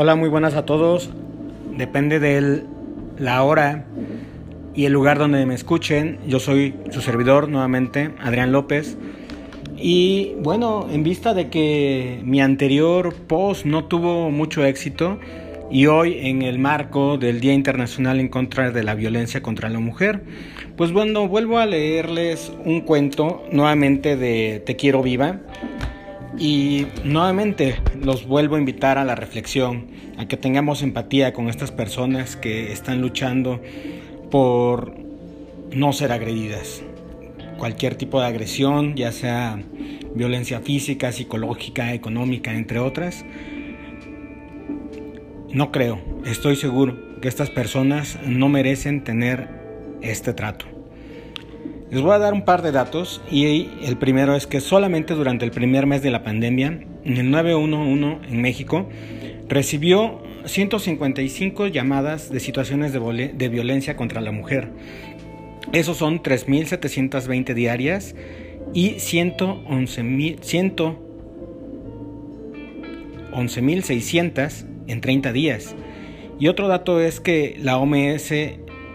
Hola, muy buenas a todos. Depende de la hora y el lugar donde me escuchen. Yo soy su servidor nuevamente, Adrián López. Y bueno, en vista de que mi anterior post no tuvo mucho éxito y hoy en el marco del Día Internacional en contra de la violencia contra la mujer, pues bueno, vuelvo a leerles un cuento nuevamente de Te quiero viva y nuevamente los vuelvo a invitar a la reflexión, a que tengamos empatía con estas personas que están luchando por no ser agredidas. Cualquier tipo de agresión, ya sea violencia física, psicológica, económica, entre otras. No creo, estoy seguro que estas personas no merecen tener este trato. Les voy a dar un par de datos y el primero es que solamente durante el primer mes de la pandemia, en el 911 en México, recibió 155 llamadas de situaciones de, violencia contra la mujer. Esos son 3.720 diarias y 111.600 en 30 días. Y otro dato es que la OMS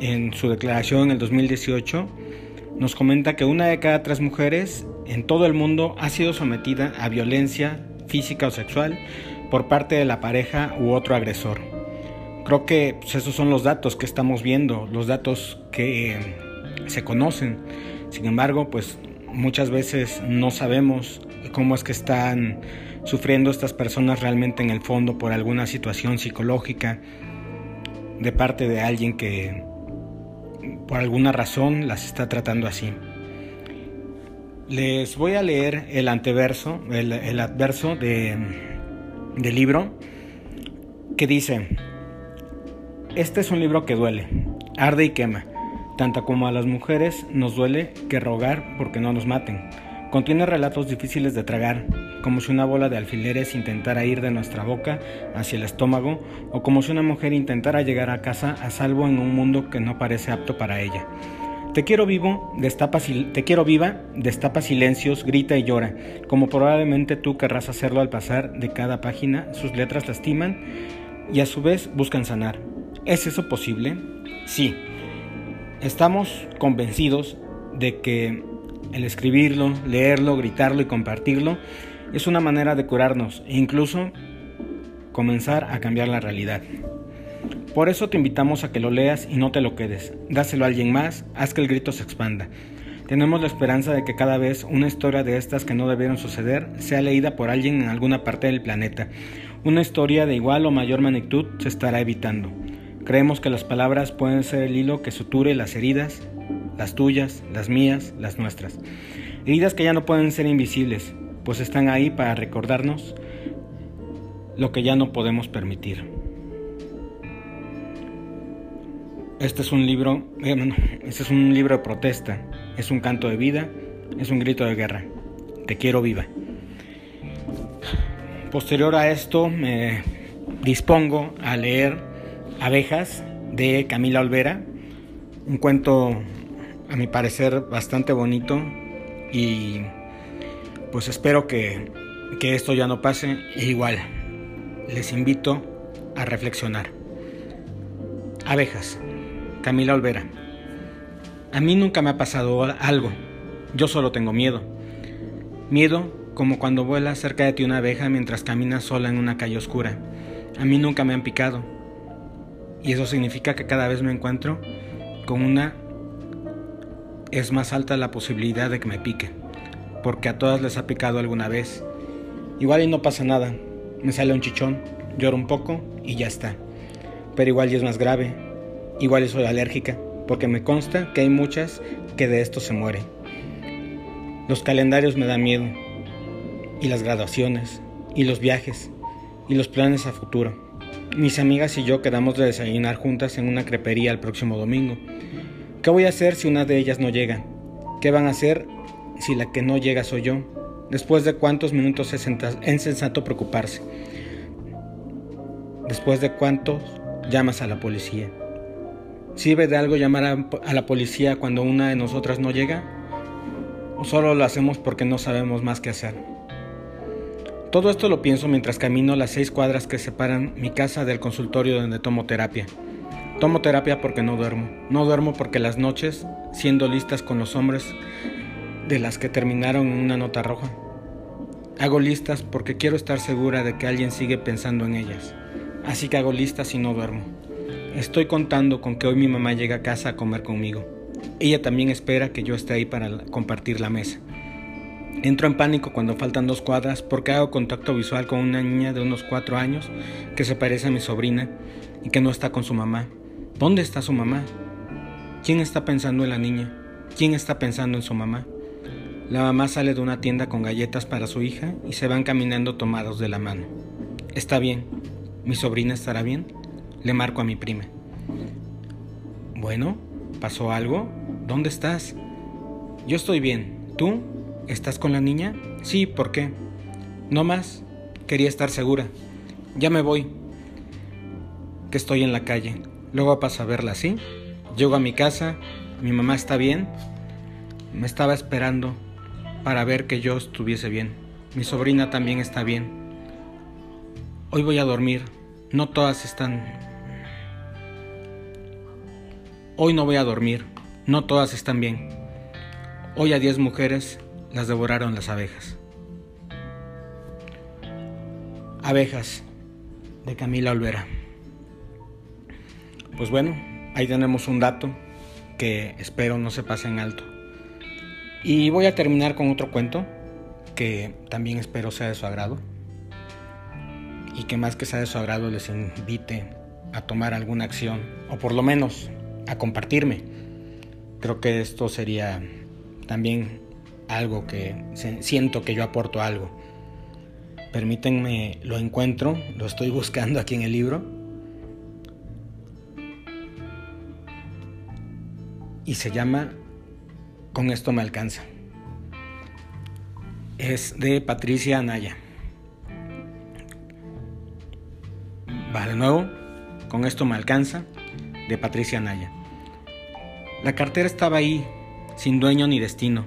en su declaración en el 2018 nos comenta que una de cada tres mujeres en todo el mundo ha sido sometida a violencia física o sexual por parte de la pareja u otro agresor. Creo que pues, esos son los datos que estamos viendo, los datos que se conocen. Sin embargo, pues muchas veces no sabemos cómo es que están sufriendo estas personas realmente en el fondo por alguna situación psicológica de parte de alguien que por alguna razón las está tratando así. Les voy a leer el anteverso, el, adverso de, del libro, que dice, este es un libro que duele, arde y quema, tanto como a las mujeres nos duele que rogar porque no nos maten. Contiene relatos difíciles de tragar, como si una bola de alfileres intentara ir de nuestra boca hacia el estómago, o como si una mujer intentara llegar a casa a salvo en un mundo que no parece apto para ella. Te quiero vivo, destapa, te quiero viva, destapa silencios, grita y llora, como probablemente tú querrás hacerlo al pasar de cada página, sus letras lastiman y a su vez buscan sanar. ¿Es eso posible? Sí. Estamos convencidos de que el escribirlo, leerlo, gritarlo y compartirlo es una manera de curarnos e incluso comenzar a cambiar la realidad. Por eso te invitamos a que lo leas y no te lo quedes. Dáselo a alguien más, haz que el grito se expanda. Tenemos la esperanza de que cada vez una historia de estas que no debieron suceder sea leída por alguien en alguna parte del planeta. Una historia de igual o mayor magnitud se estará evitando. Creemos que las palabras pueden ser el hilo que suture las heridas, las tuyas, las mías, las nuestras. Heridas que ya no pueden ser invisibles, pues están ahí para recordarnos lo que ya no podemos permitir. Este es un libro, eh, este es un libro de protesta, es un canto de vida, es un grito de guerra. Te quiero viva. Posterior a esto me dispongo a leer Abejas de Camila Olvera, un cuento a mi parecer bastante bonito y pues espero que, que esto ya no pase. E igual, les invito a reflexionar. Abejas, Camila Olvera. A mí nunca me ha pasado algo, yo solo tengo miedo. Miedo como cuando vuela cerca de ti una abeja mientras caminas sola en una calle oscura. A mí nunca me han picado. Y eso significa que cada vez me encuentro con una es más alta la posibilidad de que me pique, porque a todas les ha picado alguna vez. Igual y no pasa nada, me sale un chichón, lloro un poco y ya está. Pero igual y es más grave, igual y soy alérgica, porque me consta que hay muchas que de esto se mueren. Los calendarios me dan miedo, y las graduaciones, y los viajes, y los planes a futuro. Mis amigas y yo quedamos de desayunar juntas en una crepería el próximo domingo. ¿Qué voy a hacer si una de ellas no llega? ¿Qué van a hacer si la que no llega soy yo? Después de cuántos minutos es sensato preocuparse. Después de cuántos llamas a la policía. ¿Sirve de algo llamar a, la policía cuando una de nosotras no llega? ¿O solo lo hacemos porque no sabemos más qué hacer? Todo esto lo pienso mientras camino las seis cuadras que separan mi casa del consultorio donde tomo terapia. Tomo terapia porque no duermo. No duermo porque las noches, siendo listas con los hombres de las que terminaron en una nota roja. Hago listas porque quiero estar segura de que alguien sigue pensando en ellas. Así que hago listas y no duermo. Estoy contando con que hoy mi mamá llegue a casa a comer conmigo. Ella también espera que yo esté ahí para compartir la mesa. Entro en pánico cuando faltan dos cuadras porque hago contacto visual con una niña de unos cuatro años que se parece a mi sobrina y que no está con su mamá. ¿Dónde está su mamá? ¿Quién está pensando en la niña? ¿Quién está pensando en su mamá? La mamá sale de una tienda con galletas para su hija y se van caminando tomados de la mano. Está bien. ¿Mi sobrina estará bien? Le marco a mi prima. Bueno, ¿pasó algo? ¿Dónde estás? Yo estoy bien. ¿Tú? ¿Estás con la niña? Sí, ¿por qué? No más. Quería estar segura. Ya me voy. Que estoy en la calle. Luego paso a verla así. Llego a mi casa, mi mamá está bien. Me estaba esperando para ver que yo estuviese bien. Mi sobrina también está bien. Hoy voy a dormir. No todas están... Hoy no voy a dormir. No todas están bien. Hoy a diez mujeres las devoraron las abejas. Abejas de Camila Olvera. Pues bueno, ahí tenemos un dato que espero no se pase en alto. Y voy a terminar con otro cuento que también espero sea de su agrado. Y que más que sea de su agrado les invite a tomar alguna acción o por lo menos a compartirme. Creo que esto sería también algo que siento que yo aporto algo. Permítanme, lo encuentro, lo estoy buscando aquí en el libro y se llama Con esto me alcanza. Es de Patricia Anaya. Va de nuevo, Con esto me alcanza, de Patricia Anaya. La cartera estaba ahí, sin dueño ni destino.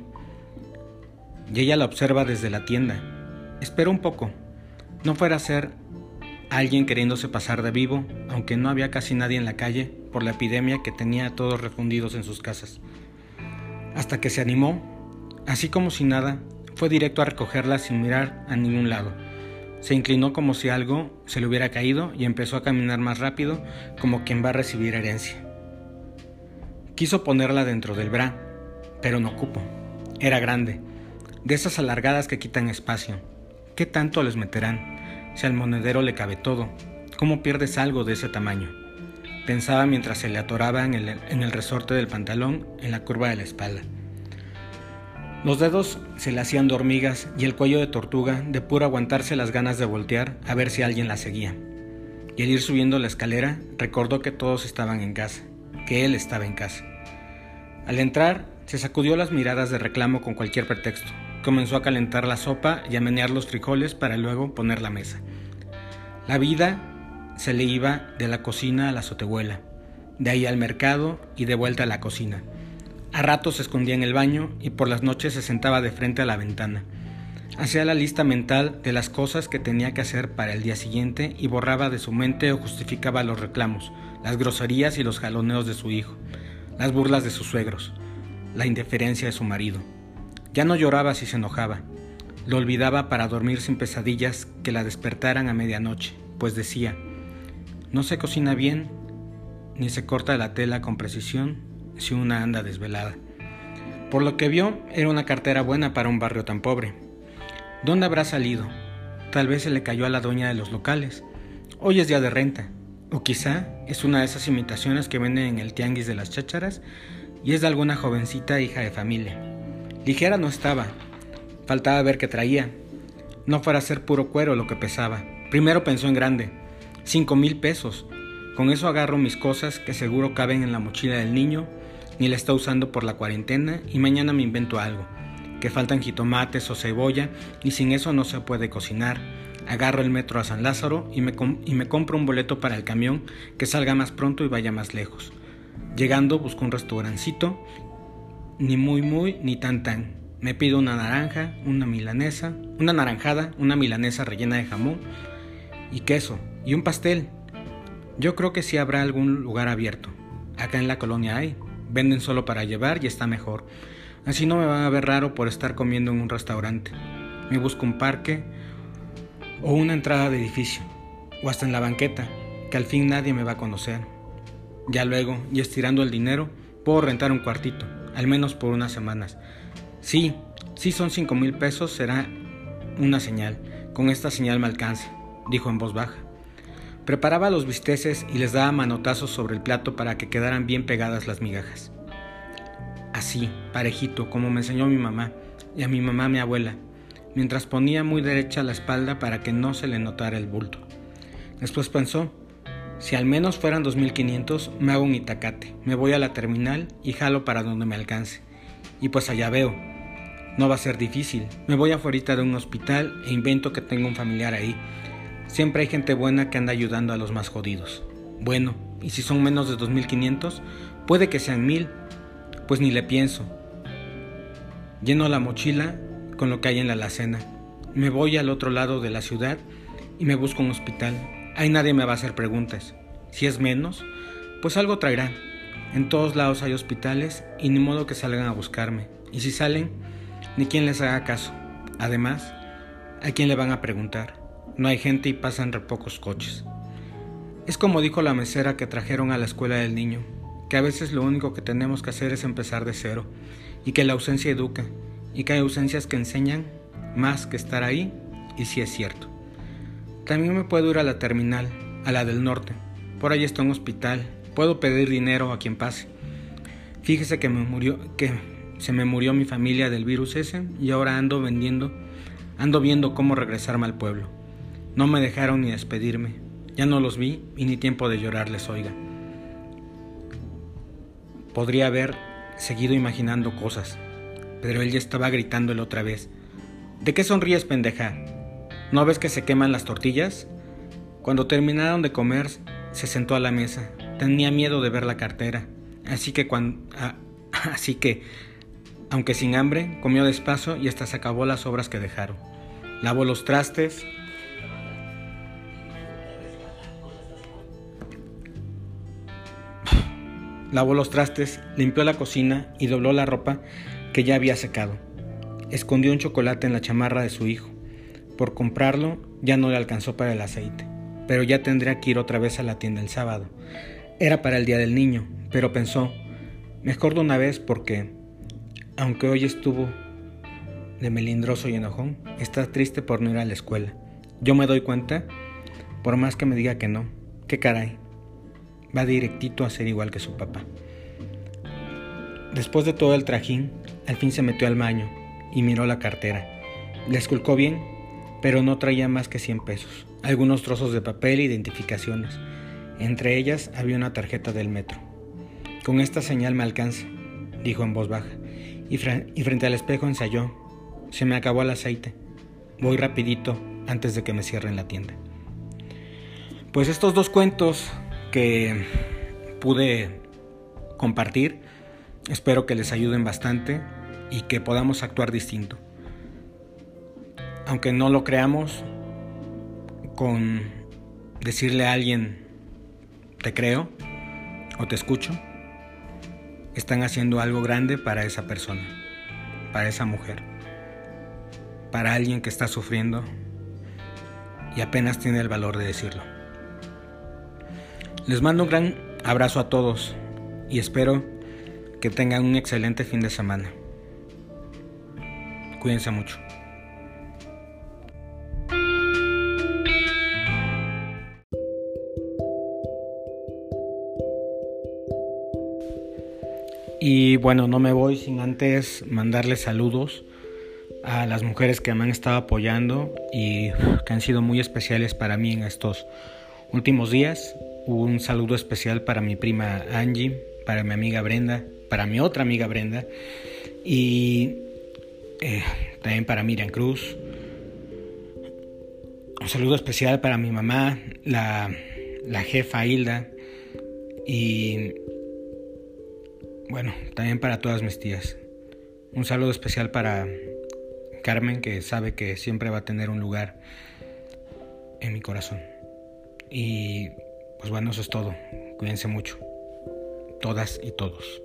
Y ella la observa desde la tienda. Espera un poco. No fuera a ser alguien queriéndose pasar de vivo, aunque no había casi nadie en la calle por la epidemia que tenía todos refundidos en sus casas. Hasta que se animó, así como si nada, fue directo a recogerla sin mirar a ningún lado. Se inclinó como si algo se le hubiera caído y empezó a caminar más rápido como quien va a recibir herencia. Quiso ponerla dentro del bra, pero no cupo. Era grande, de esas alargadas que quitan espacio. ¿Qué tanto les meterán? Si al monedero le cabe todo, ¿cómo pierdes algo de ese tamaño? Pensaba mientras se le atoraba en el, resorte del pantalón, en la curva de la espalda. Los dedos se le hacían dormigas y el cuello de tortuga de puro aguantarse las ganas de voltear a ver si alguien la seguía. Y al ir subiendo la escalera, recordó que todos estaban en casa, que él estaba en casa. Al entrar, se sacudió las miradas de reclamo con cualquier pretexto, Comenzó a calentar la sopa y a menear los frijoles para luego poner la mesa. La vida se le iba de la cocina a la azotehuela, de ahí al mercado y de vuelta a la cocina. A ratos se escondía en el baño y por las noches se sentaba de frente a la ventana. Hacía la lista mental de las cosas que tenía que hacer para el día siguiente y borraba de su mente o justificaba los reclamos, las groserías y los jaloneos de su hijo, las burlas de sus suegros, la indiferencia de su marido. Ya no lloraba si se enojaba. Lo olvidaba para dormir sin pesadillas que la despertaran a medianoche, pues decía, no se cocina bien ni se corta la tela con precisión si una anda desvelada. Por lo que vio, era una cartera buena para un barrio tan pobre. ¿Dónde habrá salido? Tal vez se le cayó a la dueña de los locales. Hoy es día de renta. O quizá es una de esas imitaciones que venden en el tianguis de las chácharas y es de alguna jovencita hija de familia. Ligera no estaba. Faltaba ver qué traía. No fuera a ser puro cuero lo que pesaba. Primero pensó en grande. Cinco mil pesos. Con eso agarro mis cosas que seguro caben en la mochila del niño, ni la está usando por la cuarentena, y mañana me invento algo. Que faltan jitomates o cebolla, y sin eso no se puede cocinar. Agarro el metro a San Lázaro y me, y me compro un boleto para el camión que salga más pronto y vaya más lejos. Llegando busco un restaurancito ni muy muy ni tan tan. Me pido una naranja, una milanesa, una naranjada, una milanesa rellena de jamón y queso y un pastel. Yo creo que sí habrá algún lugar abierto. Acá en la colonia hay. Venden solo para llevar y está mejor. Así no me van a ver raro por estar comiendo en un restaurante. Me busco un parque o una entrada de edificio, o hasta en la banqueta, que al fin nadie me va a conocer. Ya luego, y estirando el dinero, puedo rentar un cuartito, al menos por unas semanas. Sí, sí son cinco mil pesos, será una señal. Con esta señal me alcance, dijo en voz baja. Preparaba los bisteces y les daba manotazos sobre el plato para que quedaran bien pegadas las migajas. Así, parejito, como me enseñó mi mamá, y a mi mamá mi abuela, mientras ponía muy derecha la espalda para que no se le notara el bulto. Después pensó, si al menos fueran 2500, me hago un itacate, me voy a la terminal y jalo para donde me alcance. Y pues allá veo. No va a ser difícil. Me voy afuera de un hospital e invento que tengo un familiar ahí. Siempre hay gente buena que anda ayudando a los más jodidos. Bueno, y si son menos de 2500, puede que sean mil. Pues ni le pienso. Lleno la mochila con lo que hay en la alacena. Me voy al otro lado de la ciudad y me busco un hospital. Ahí nadie me va a hacer preguntas. Si es menos, pues algo traerá. En todos lados hay hospitales y ni modo que salgan a buscarme. Y si salen, ni quien les haga caso. Además, ¿a quién le van a preguntar? No hay gente y pasan re pocos coches. Es como dijo la mesera que trajeron a la escuela del niño, que a veces lo único que tenemos que hacer es empezar de cero, y que la ausencia educa, y que hay ausencias que enseñan más que estar ahí, y si es cierto. También me puedo ir a la terminal, a la del norte. Por ahí está un hospital. Puedo pedir dinero a quien pase. Fíjese que me murió, que se me murió mi familia del virus ese y ahora ando vendiendo, ando viendo cómo regresarme al pueblo. No me dejaron ni despedirme. Ya no los vi y ni tiempo de llorarles, oiga. Podría haber seguido imaginando cosas, pero él ya estaba gritándole otra vez. ¿De qué sonríes, pendeja? ¿No ves que se queman las tortillas? Cuando terminaron de comer, se sentó a la mesa. Tenía miedo de ver la cartera, así que cuando, así que, aunque sin hambre, comió despacio y hasta se acabó las obras que dejaron. Lavó los trastes. Lavó los trastes, limpió la cocina y dobló la ropa que ya había secado. Escondió un chocolate en la chamarra de su hijo. Por comprarlo ya no le alcanzó para el aceite, pero ya tendría que ir otra vez a la tienda el sábado. Era para el día del niño, pero pensó, mejor de una vez porque, aunque hoy estuvo de melindroso y enojón, está triste por no ir a la escuela. Yo me doy cuenta, por más que me diga que no, qué caray, va directito a ser igual que su papá. Después de todo el trajín, al fin se metió al baño y miró la cartera. Le esculcó bien, pero no traía más que 100 pesos, algunos trozos de papel e identificaciones. Entre ellas había una tarjeta del metro. Con esta señal me alcanza, dijo en voz baja, y, y frente al espejo ensayó. Se me acabó el aceite. Voy rapidito antes de que me cierren la tienda. Pues estos dos cuentos que pude compartir, espero que les ayuden bastante y que podamos actuar distinto. Aunque no lo creamos, con decirle a alguien, te creo o te escucho, están haciendo algo grande para esa persona, para esa mujer, para alguien que está sufriendo y apenas tiene el valor de decirlo. Les mando un gran abrazo a todos y espero que tengan un excelente fin de semana. Cuídense mucho. Y bueno, no me voy sin antes mandarles saludos a las mujeres que me han estado apoyando y que han sido muy especiales para mí en estos últimos días. Un saludo especial para mi prima Angie, para mi amiga Brenda, para mi otra amiga Brenda y eh, también para Miriam Cruz. Un saludo especial para mi mamá, la, la jefa Hilda y bueno, también para todas mis tías. Un saludo especial para Carmen, que sabe que siempre va a tener un lugar en mi corazón. Y pues bueno, eso es todo. Cuídense mucho. Todas y todos.